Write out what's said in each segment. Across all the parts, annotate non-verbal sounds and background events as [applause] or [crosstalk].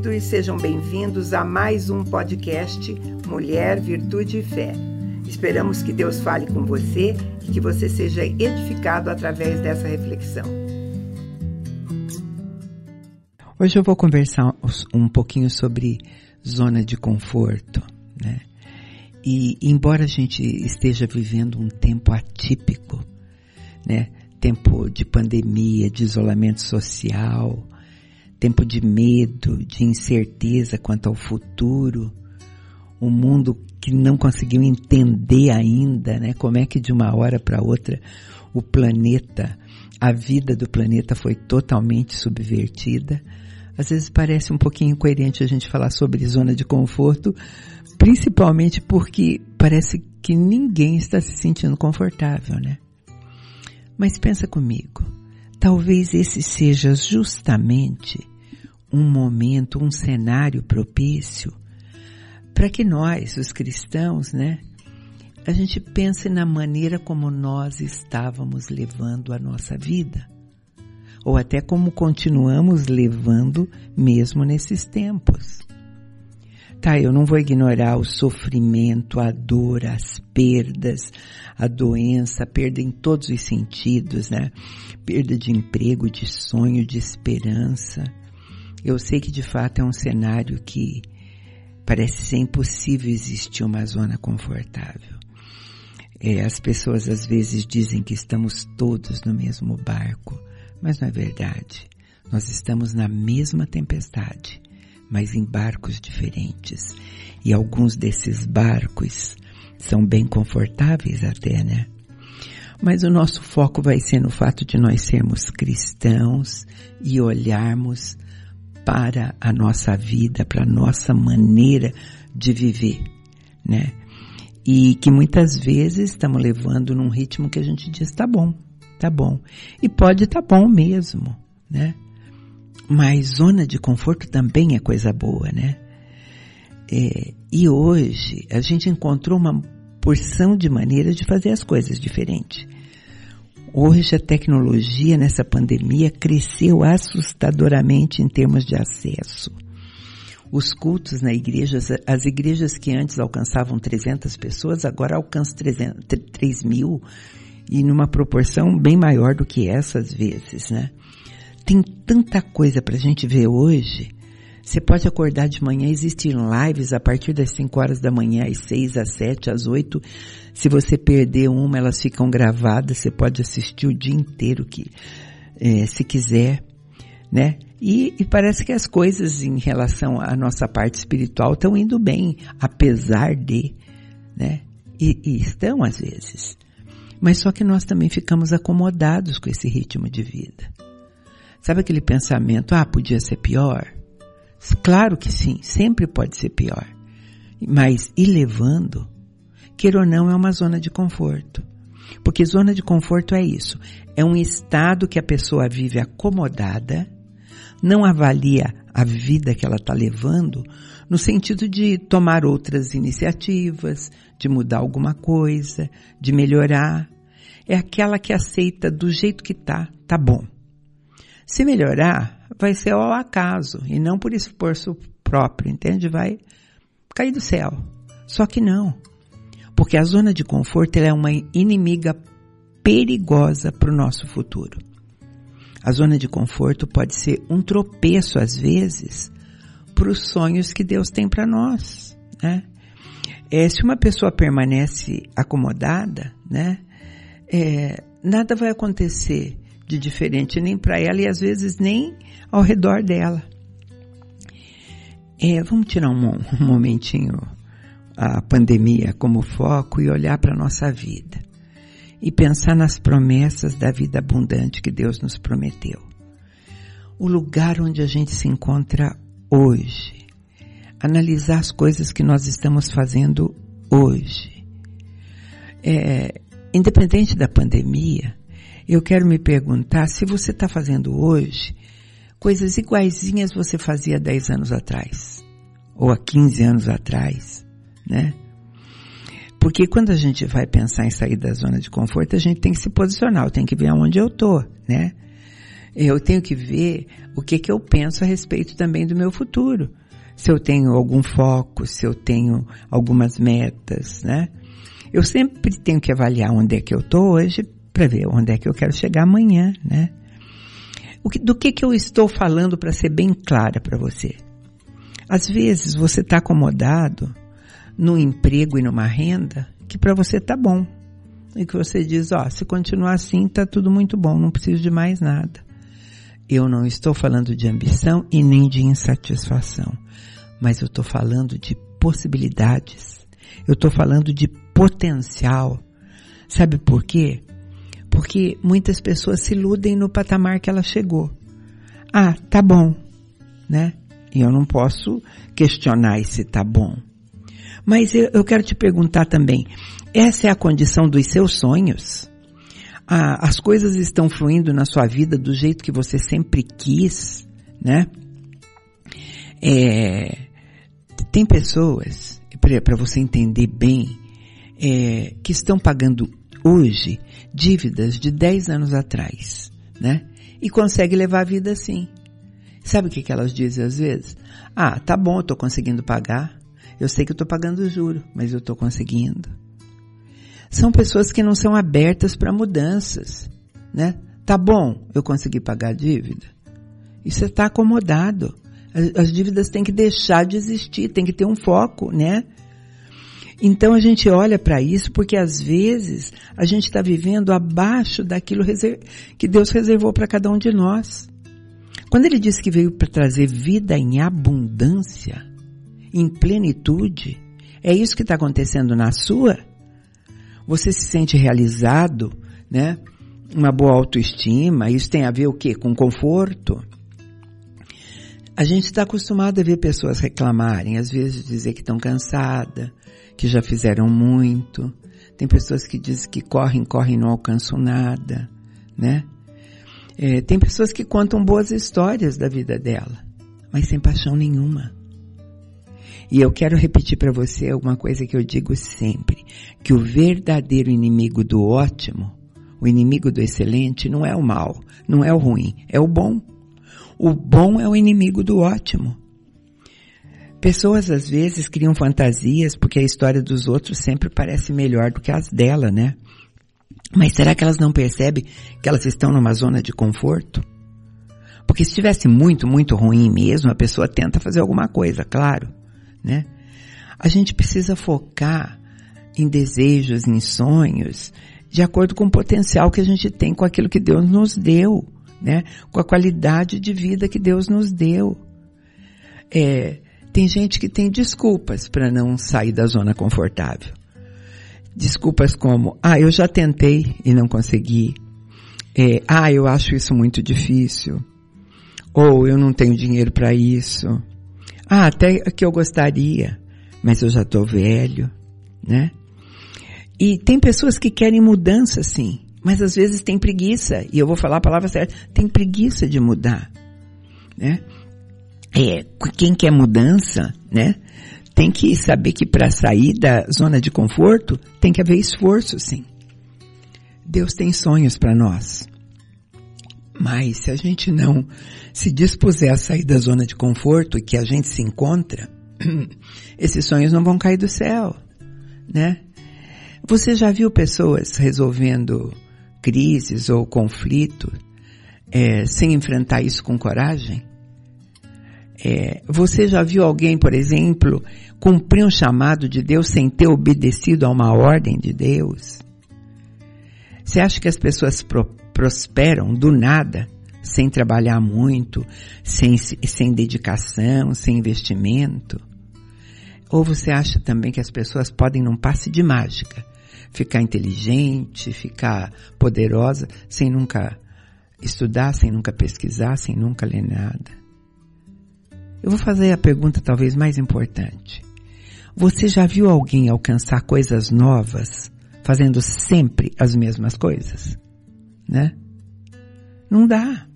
queridos, sejam bem-vindos a mais um podcast Mulher, Virtude e Fé. Esperamos que Deus fale com você e que você seja edificado através dessa reflexão. Hoje eu vou conversar um pouquinho sobre zona de conforto, né? E embora a gente esteja vivendo um tempo atípico, né? Tempo de pandemia, de isolamento social, tempo de medo, de incerteza quanto ao futuro, um mundo que não conseguiu entender ainda, né? Como é que de uma hora para outra o planeta, a vida do planeta foi totalmente subvertida. Às vezes parece um pouquinho incoerente a gente falar sobre zona de conforto, Principalmente porque parece que ninguém está se sentindo confortável, né? Mas pensa comigo, talvez esse seja justamente um momento, um cenário propício para que nós, os cristãos, né, a gente pense na maneira como nós estávamos levando a nossa vida, ou até como continuamos levando mesmo nesses tempos. Tá, eu não vou ignorar o sofrimento, a dor, as perdas, a doença, a perda em todos os sentidos, né? Perda de emprego, de sonho, de esperança. Eu sei que de fato é um cenário que parece ser impossível existir uma zona confortável. É, as pessoas às vezes dizem que estamos todos no mesmo barco, mas não é verdade. Nós estamos na mesma tempestade mas em barcos diferentes. E alguns desses barcos são bem confortáveis até, né? Mas o nosso foco vai ser no fato de nós sermos cristãos e olharmos para a nossa vida, para a nossa maneira de viver, né? E que muitas vezes estamos levando num ritmo que a gente diz, tá bom, tá bom. E pode tá bom mesmo, né? Mas zona de conforto também é coisa boa, né? É, e hoje a gente encontrou uma porção de maneiras de fazer as coisas diferentes. Hoje a tecnologia nessa pandemia cresceu assustadoramente em termos de acesso. Os cultos na igreja, as igrejas que antes alcançavam 300 pessoas, agora alcançam 300, 3 mil e numa proporção bem maior do que essas vezes, né? Tem tanta coisa para a gente ver hoje. Você pode acordar de manhã, existem lives a partir das 5 horas da manhã, às 6, às 7, às 8. Se você perder uma, elas ficam gravadas, você pode assistir o dia inteiro que, é, se quiser, né? E, e, parece que as coisas em relação à nossa parte espiritual estão indo bem, apesar de, né? E, e estão às vezes. Mas só que nós também ficamos acomodados com esse ritmo de vida. Sabe aquele pensamento, ah, podia ser pior? Claro que sim, sempre pode ser pior. Mas ir levando, queira ou não, é uma zona de conforto. Porque zona de conforto é isso. É um estado que a pessoa vive acomodada, não avalia a vida que ela está levando, no sentido de tomar outras iniciativas, de mudar alguma coisa, de melhorar. É aquela que aceita do jeito que tá, tá bom. Se melhorar, vai ser ao acaso e não por esforço próprio, entende? Vai cair do céu. Só que não. Porque a zona de conforto é uma inimiga perigosa para o nosso futuro. A zona de conforto pode ser um tropeço, às vezes, para os sonhos que Deus tem para nós. Né? É, se uma pessoa permanece acomodada, né, é, nada vai acontecer de diferente nem para ela e às vezes nem ao redor dela. É, vamos tirar um, um momentinho a pandemia como foco e olhar para a nossa vida e pensar nas promessas da vida abundante que Deus nos prometeu. O lugar onde a gente se encontra hoje. Analisar as coisas que nós estamos fazendo hoje. É, independente da pandemia, eu quero me perguntar se você está fazendo hoje coisas iguaizinhas você fazia 10 anos atrás, ou há 15 anos atrás, né? Porque quando a gente vai pensar em sair da zona de conforto, a gente tem que se posicionar, eu tenho que ver aonde eu tô, né? Eu tenho que ver o que que eu penso a respeito também do meu futuro. Se eu tenho algum foco, se eu tenho algumas metas, né? Eu sempre tenho que avaliar onde é que eu tô hoje para ver onde é que eu quero chegar amanhã, né? Que, do que que eu estou falando para ser bem clara para você? Às vezes você está acomodado num emprego e numa renda que para você tá bom. E que você diz, ó, se continuar assim tá tudo muito bom, não preciso de mais nada. Eu não estou falando de ambição e nem de insatisfação, mas eu estou falando de possibilidades. Eu estou falando de potencial. Sabe por quê? Porque muitas pessoas se iludem no patamar que ela chegou. Ah, tá bom, né? E eu não posso questionar se tá bom. Mas eu, eu quero te perguntar também, essa é a condição dos seus sonhos? Ah, as coisas estão fluindo na sua vida do jeito que você sempre quis, né? É, tem pessoas, para você entender bem, é, que estão pagando hoje dívidas de 10 anos atrás, né? E consegue levar a vida assim. Sabe o que, elas dizem às vezes? Ah, tá bom, eu tô conseguindo pagar. Eu sei que eu tô pagando juro, mas eu tô conseguindo. São pessoas que não são abertas para mudanças, né? Tá bom, eu consegui pagar a dívida. E você está acomodado. As dívidas têm que deixar de existir, tem que ter um foco, né? Então a gente olha para isso porque às vezes a gente está vivendo abaixo daquilo que Deus reservou para cada um de nós. Quando ele disse que veio para trazer vida em abundância, em plenitude, é isso que está acontecendo na sua? Você se sente realizado, né? Uma boa autoestima, isso tem a ver o quê? Com conforto? A gente está acostumado a ver pessoas reclamarem, às vezes dizer que estão cansadas, que já fizeram muito. Tem pessoas que dizem que correm, correm e não alcançam nada, né? É, tem pessoas que contam boas histórias da vida dela, mas sem paixão nenhuma. E eu quero repetir para você alguma coisa que eu digo sempre, que o verdadeiro inimigo do ótimo, o inimigo do excelente não é o mal, não é o ruim, é o bom. O bom é o inimigo do ótimo. Pessoas às vezes criam fantasias porque a história dos outros sempre parece melhor do que as dela, né? Mas será que elas não percebem que elas estão numa zona de conforto? Porque se estivesse muito, muito ruim mesmo, a pessoa tenta fazer alguma coisa, claro, né? A gente precisa focar em desejos, em sonhos, de acordo com o potencial que a gente tem com aquilo que Deus nos deu, né? Com a qualidade de vida que Deus nos deu. É, tem gente que tem desculpas para não sair da zona confortável. Desculpas como, ah, eu já tentei e não consegui. É, ah, eu acho isso muito difícil. Ou eu não tenho dinheiro para isso. Ah, até que eu gostaria, mas eu já estou velho, né? E tem pessoas que querem mudança, sim, mas às vezes tem preguiça, e eu vou falar a palavra certa, tem preguiça de mudar, né? É, quem quer mudança, né? Tem que saber que para sair da zona de conforto tem que haver esforço, sim. Deus tem sonhos para nós. Mas se a gente não se dispuser a sair da zona de conforto que a gente se encontra, [clears throat] esses sonhos não vão cair do céu, né? Você já viu pessoas resolvendo crises ou conflitos é, sem enfrentar isso com coragem? É, você já viu alguém, por exemplo, cumprir um chamado de Deus sem ter obedecido a uma ordem de Deus? Você acha que as pessoas pro, prosperam do nada, sem trabalhar muito, sem, sem dedicação, sem investimento? Ou você acha também que as pessoas podem, num passe de mágica, ficar inteligente, ficar poderosa, sem nunca estudar, sem nunca pesquisar, sem nunca ler nada? Eu vou fazer a pergunta talvez mais importante. Você já viu alguém alcançar coisas novas fazendo sempre as mesmas coisas? Né? Não dá.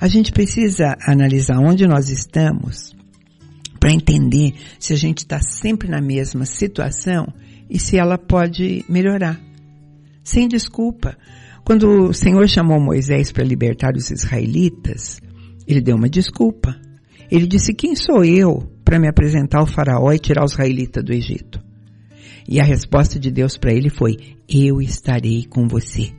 A gente precisa analisar onde nós estamos para entender se a gente está sempre na mesma situação e se ela pode melhorar. Sem desculpa. Quando o Senhor chamou Moisés para libertar os israelitas, ele deu uma desculpa. Ele disse: Quem sou eu para me apresentar ao Faraó e tirar os israelitas do Egito? E a resposta de Deus para ele foi: Eu estarei com você.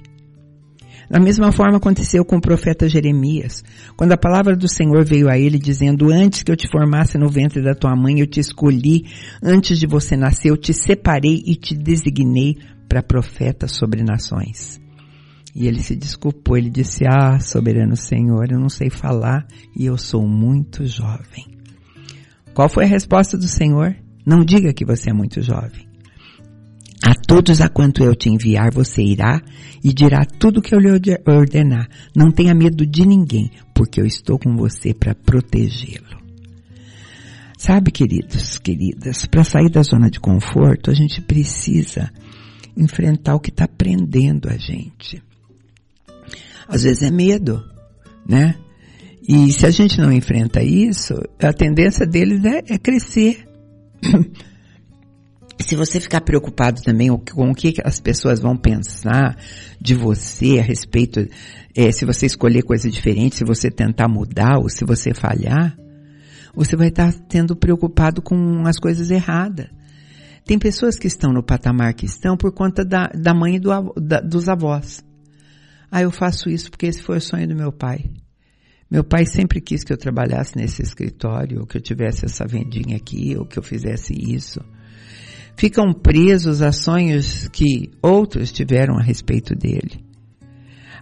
Da mesma forma aconteceu com o profeta Jeremias, quando a palavra do Senhor veio a ele dizendo, antes que eu te formasse no ventre da tua mãe, eu te escolhi, antes de você nascer, eu te separei e te designei para profeta sobre nações. E ele se desculpou, ele disse, ah, soberano Senhor, eu não sei falar e eu sou muito jovem. Qual foi a resposta do Senhor? Não diga que você é muito jovem. A todos a quanto eu te enviar, você irá e dirá tudo que eu lhe ordenar. Não tenha medo de ninguém, porque eu estou com você para protegê-lo. Sabe, queridos, queridas, para sair da zona de conforto, a gente precisa enfrentar o que está prendendo a gente. Às vezes é medo, né? E se a gente não enfrenta isso, a tendência deles é, é crescer. [clears throat] se você ficar preocupado também com o que as pessoas vão pensar de você a respeito, é, se você escolher coisa diferente, se você tentar mudar ou se você falhar, você vai estar tendo preocupado com as coisas erradas. Tem pessoas que estão no patamar que estão por conta da, da mãe e do, da, dos avós. Ah, eu faço isso porque esse foi o sonho do meu pai. Meu pai sempre quis que eu trabalhasse nesse escritório, ou que eu tivesse essa vendinha aqui, ou que eu fizesse isso ficam presos a sonhos que outros tiveram a respeito dele.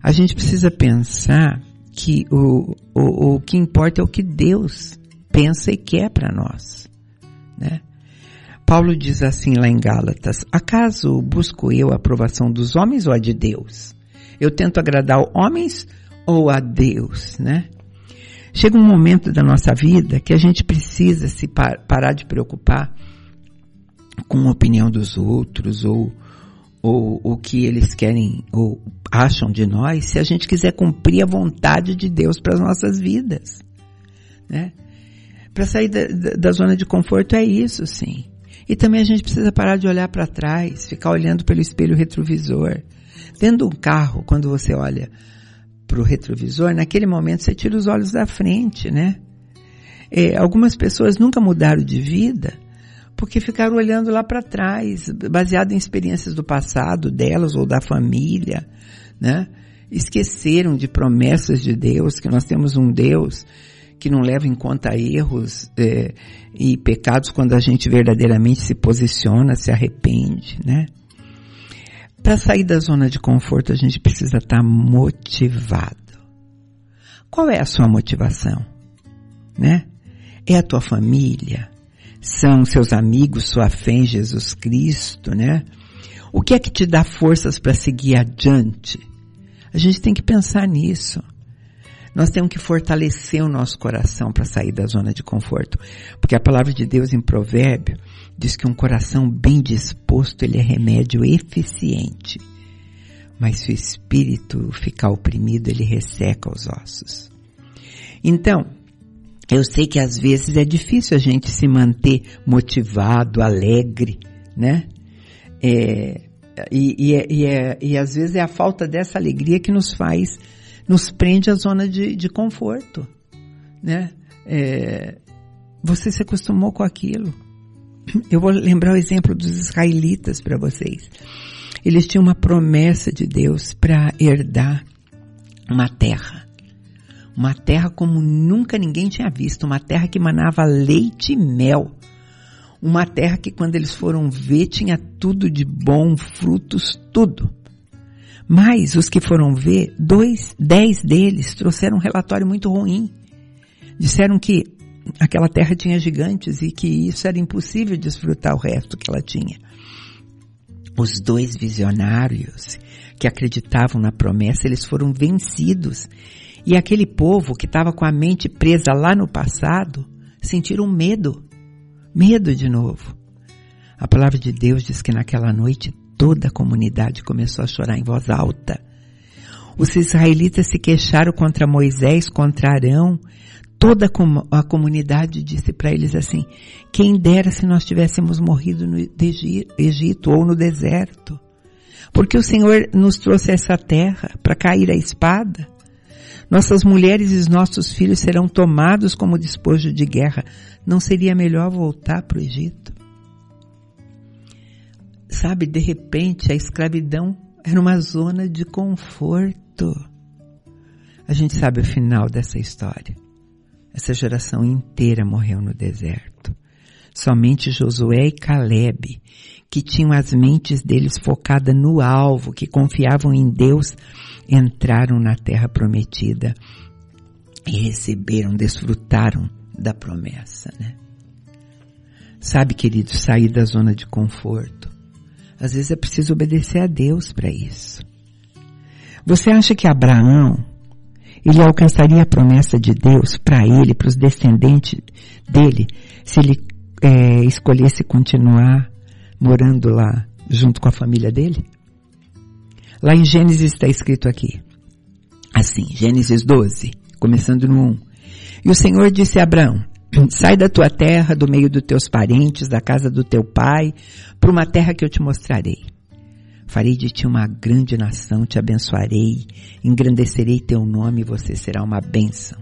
A gente precisa pensar que o, o, o que importa é o que Deus pensa e quer para nós, né? Paulo diz assim lá em Gálatas, acaso busco eu a aprovação dos homens ou a de Deus? Eu tento agradar homens ou a Deus, né? Chega um momento da nossa vida que a gente precisa se par parar de preocupar com a opinião dos outros ou ou o que eles querem ou acham de nós, se a gente quiser cumprir a vontade de Deus para as nossas vidas, né? Para sair da, da, zona de conforto é isso, sim. E também a gente precisa parar de olhar para trás, ficar olhando pelo espelho retrovisor. Dentro de um carro, quando você olha para o retrovisor, naquele momento você tira os olhos da frente, né? É, algumas pessoas nunca mudaram de vida porque ficaram olhando lá para trás, baseado em experiências do passado delas ou da família, né? Esqueceram de promessas de Deus, que nós temos um Deus que não leva em conta erros é, e pecados quando a gente verdadeiramente se posiciona, se arrepende, né? Para sair da zona de conforto, a gente precisa estar tá motivado. Qual é a sua motivação? Né? É a tua família? são seus amigos, sua fé em Jesus Cristo, né? O que é que te dá forças para seguir adiante? A gente tem que pensar nisso. Nós temos que fortalecer o nosso coração para sair da zona de conforto. Porque a palavra de Deus em provérbio diz que um coração bem disposto, ele é remédio eficiente. Mas se o espírito ficar oprimido, ele resseca os ossos. Então, eu sei que às vezes é difícil a gente se manter motivado, alegre, né? É, e, e, é, e, é, e às vezes é a falta dessa alegria que nos faz, nos prende à zona de, de conforto, né? É, você se acostumou com aquilo. Eu vou lembrar o exemplo dos israelitas para vocês. Eles tinham uma promessa de Deus para herdar uma terra. Uma terra como nunca ninguém tinha visto, uma terra que manava leite e mel. Uma terra que quando eles foram ver tinha tudo de bom, frutos, tudo. Mas os que foram ver, dois, dez deles trouxeram um relatório muito ruim. Disseram que aquela terra tinha gigantes e que isso era impossível desfrutar o resto que ela tinha. Os dois visionários que acreditavam na promessa, eles foram vencidos e aquele povo que estava com a mente presa lá no passado, sentiram medo. Medo de novo. A palavra de Deus diz que naquela noite toda a comunidade começou a chorar em voz alta. Os israelitas se queixaram contra Moisés, contra Arão. toda a comunidade disse para eles assim: quem dera se nós tivéssemos morrido no Egito ou no deserto. Porque o Senhor nos trouxe essa terra para cair a espada. Nossas mulheres e nossos filhos serão tomados como despojo de guerra. Não seria melhor voltar para o Egito? Sabe, de repente a escravidão era uma zona de conforto. A gente sabe o final dessa história. Essa geração inteira morreu no deserto. Somente Josué e Caleb, que tinham as mentes deles focadas no alvo, que confiavam em Deus, entraram na terra prometida e receberam, desfrutaram da promessa, né? Sabe, querido, sair da zona de conforto. Às vezes é preciso obedecer a Deus para isso. Você acha que Abraão ele alcançaria a promessa de Deus para ele, para os descendentes dele, se ele é, escolhesse continuar morando lá junto com a família dele? Lá em Gênesis está escrito aqui, assim, Gênesis 12, começando no 1. E o Senhor disse a Abraão, sai da tua terra, do meio dos teus parentes, da casa do teu pai, para uma terra que eu te mostrarei. Farei de ti uma grande nação, te abençoarei, engrandecerei teu nome e você será uma bênção.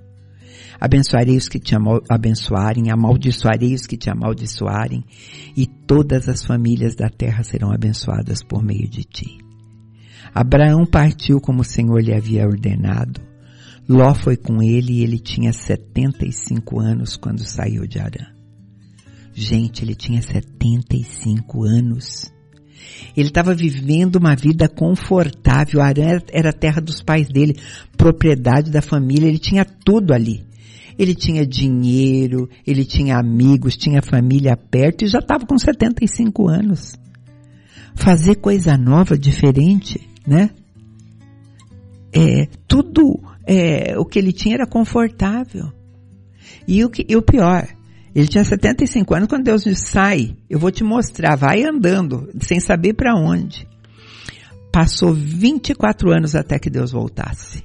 Abençoarei os que te abençoarem, amaldiçoarei os que te amaldiçoarem, e todas as famílias da terra serão abençoadas por meio de ti. Abraão partiu como o Senhor lhe havia ordenado. Ló foi com ele e ele tinha 75 anos quando saiu de Arã. Gente, ele tinha 75 anos. Ele estava vivendo uma vida confortável. Arã era a terra dos pais dele, propriedade da família, ele tinha tudo ali. Ele tinha dinheiro, ele tinha amigos, tinha família perto e já estava com 75 anos. Fazer coisa nova, diferente, né? É, tudo é, o que ele tinha era confortável. E o, que, e o pior, ele tinha 75 anos quando Deus disse, sai, eu vou te mostrar, vai andando, sem saber para onde. Passou 24 anos até que Deus voltasse.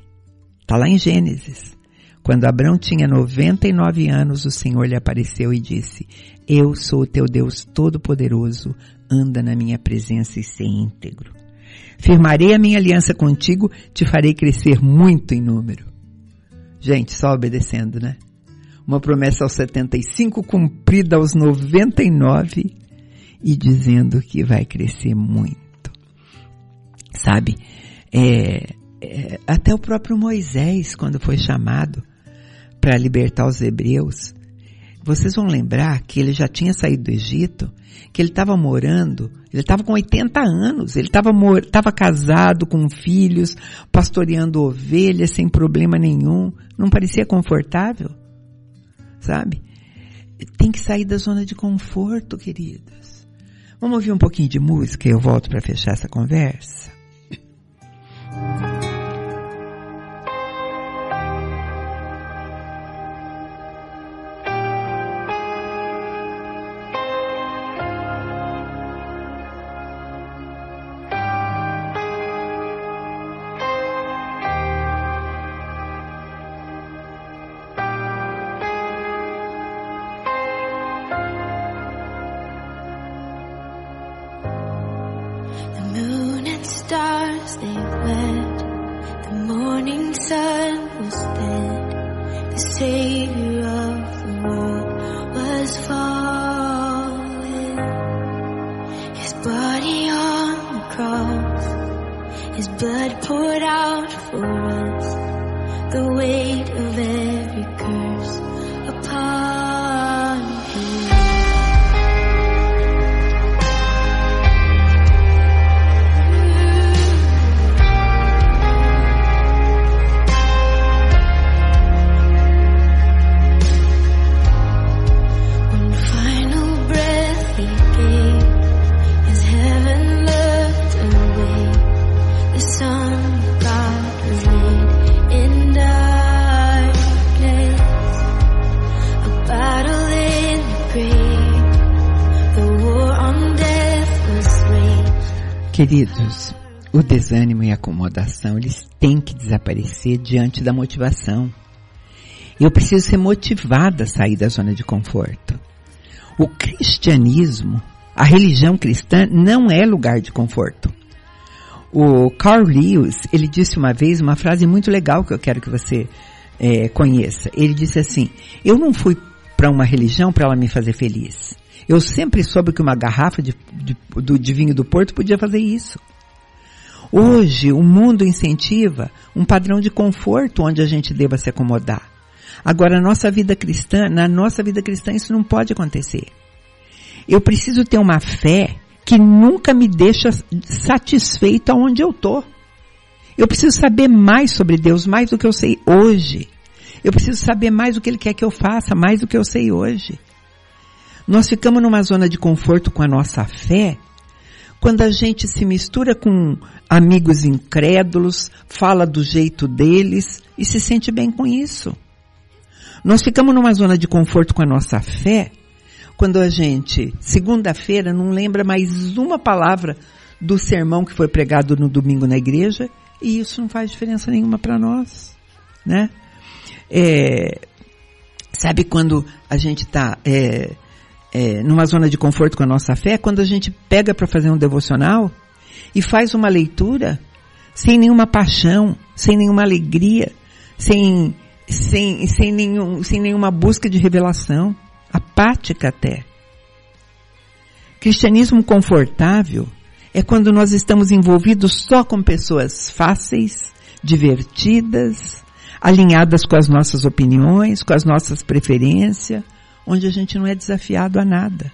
Está lá em Gênesis. Quando Abraão tinha 99 anos, o Senhor lhe apareceu e disse, eu sou o teu Deus todo-poderoso, anda na minha presença e ser íntegro. Firmarei a minha aliança contigo, te farei crescer muito em número. Gente, só obedecendo, né? uma promessa aos 75 cumprida aos 99 e dizendo que vai crescer muito. Sabe? É, é, até o próprio Moisés, quando foi chamado para libertar os hebreus, vocês vão lembrar que ele já tinha saído do Egito, que ele estava morando, ele estava com 80 anos, ele estava casado com filhos, pastoreando ovelhas sem problema nenhum, não parecia confortável? sabe? Tem que sair da zona de conforto, queridos. Vamos ouvir um pouquinho de música e eu volto para fechar essa conversa. Queridos, o desânimo e a acomodação, eles têm que desaparecer diante da motivação. Eu preciso ser motivada a sair da zona de conforto. O cristianismo, a religião cristã, não é lugar de conforto. O Carl Lewis, ele disse uma vez uma frase muito legal que eu quero que você é, conheça. Ele disse assim: Eu não fui para uma religião para ela me fazer feliz. Eu sempre soube que uma garrafa de, de, de vinho do Porto podia fazer isso. Hoje, o mundo incentiva um padrão de conforto onde a gente deva se acomodar. Agora, nossa vida cristã, na nossa vida cristã, isso não pode acontecer. Eu preciso ter uma fé que nunca me deixa satisfeito aonde eu tô. Eu preciso saber mais sobre Deus, mais do que eu sei hoje. Eu preciso saber mais do que Ele quer que eu faça, mais do que eu sei hoje. Nós ficamos numa zona de conforto com a nossa fé quando a gente se mistura com amigos incrédulos, fala do jeito deles e se sente bem com isso. Nós ficamos numa zona de conforto com a nossa fé quando a gente, segunda-feira, não lembra mais uma palavra do sermão que foi pregado no domingo na igreja e isso não faz diferença nenhuma para nós, né? É, sabe quando a gente está é, é, numa zona de conforto com a nossa fé? Quando a gente pega para fazer um devocional e faz uma leitura sem nenhuma paixão, sem nenhuma alegria, sem, sem, sem, nenhum, sem nenhuma busca de revelação, apática até. Cristianismo confortável é quando nós estamos envolvidos só com pessoas fáceis, divertidas, alinhadas com as nossas opiniões, com as nossas preferências, onde a gente não é desafiado a nada.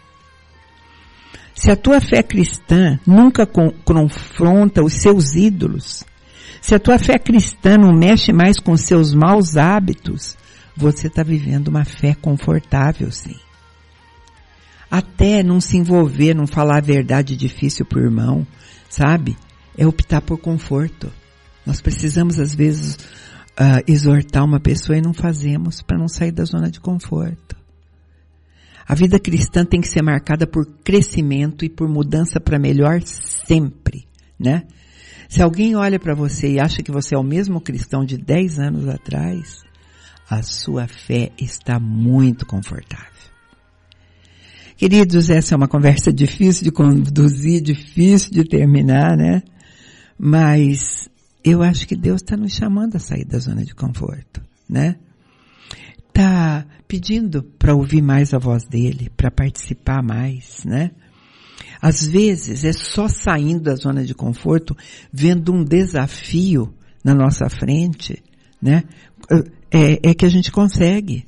Se a tua fé cristã nunca confronta os seus ídolos, se a tua fé cristã não mexe mais com seus maus hábitos, você está vivendo uma fé confortável, sim. Até não se envolver, não falar a verdade difícil para o irmão, sabe? É optar por conforto. Nós precisamos, às vezes, uh, exortar uma pessoa e não fazemos para não sair da zona de conforto. A vida cristã tem que ser marcada por crescimento e por mudança para melhor sempre, né? Se alguém olha para você e acha que você é o mesmo cristão de 10 anos atrás, a sua fé está muito confortável. Queridos, essa é uma conversa [laughs] difícil de conduzir, difícil de terminar, né? Mas eu acho que Deus está nos chamando a sair da zona de conforto, né? Está pedindo para ouvir mais a voz dele, para participar mais, né? Às vezes é só saindo da zona de conforto, vendo um desafio na nossa frente, né? É, é que a gente consegue.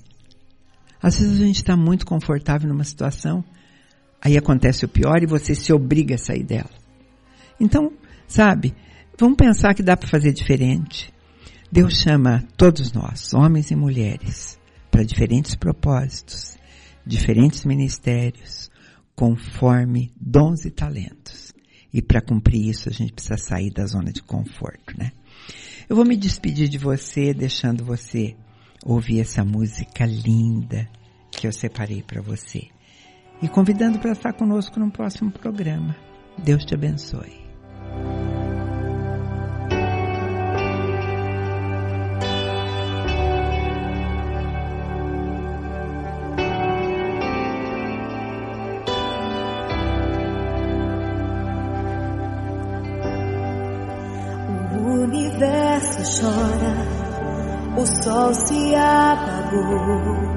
Às vezes a gente está muito confortável numa situação, aí acontece o pior e você se obriga a sair dela. Então, sabe, vamos pensar que dá para fazer diferente. Deus chama todos nós, homens e mulheres, para diferentes propósitos, diferentes ministérios, conforme dons e talentos. E para cumprir isso, a gente precisa sair da zona de conforto, né? Eu vou me despedir de você, deixando você ouvir essa música linda que eu separei para você. E convidando para estar conosco no próximo programa. Deus te abençoe. O sol se apagou.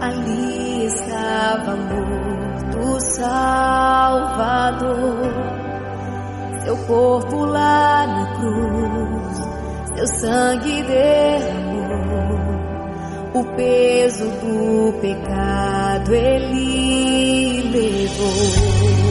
Ali estava morto Salvador. Seu corpo lá na cruz, seu sangue derramou. O peso do pecado ele levou.